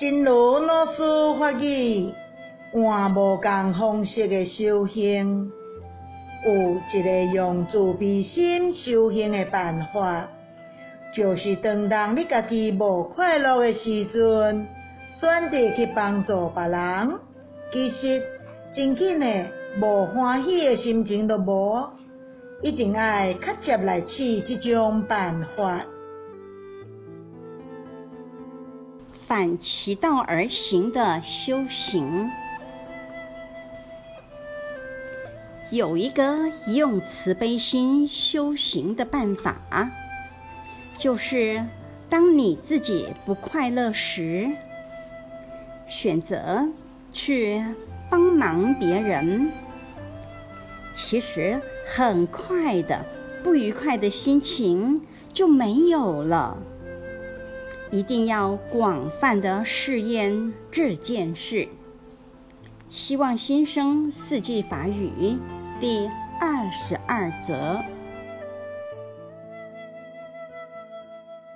真如老师法语，换无共方式的修行，有一个用慈悲心修行的办法，就是当当你家己无快乐的时阵，选择去帮助别人，其实真紧的无欢喜的心情都无，一定爱较接来试这种办法。反其道而行的修行，有一个用慈悲心修行的办法，就是当你自己不快乐时，选择去帮忙别人，其实很快的不愉快的心情就没有了。一定要广泛的试验这件事。希望新生四季法语第二十二则。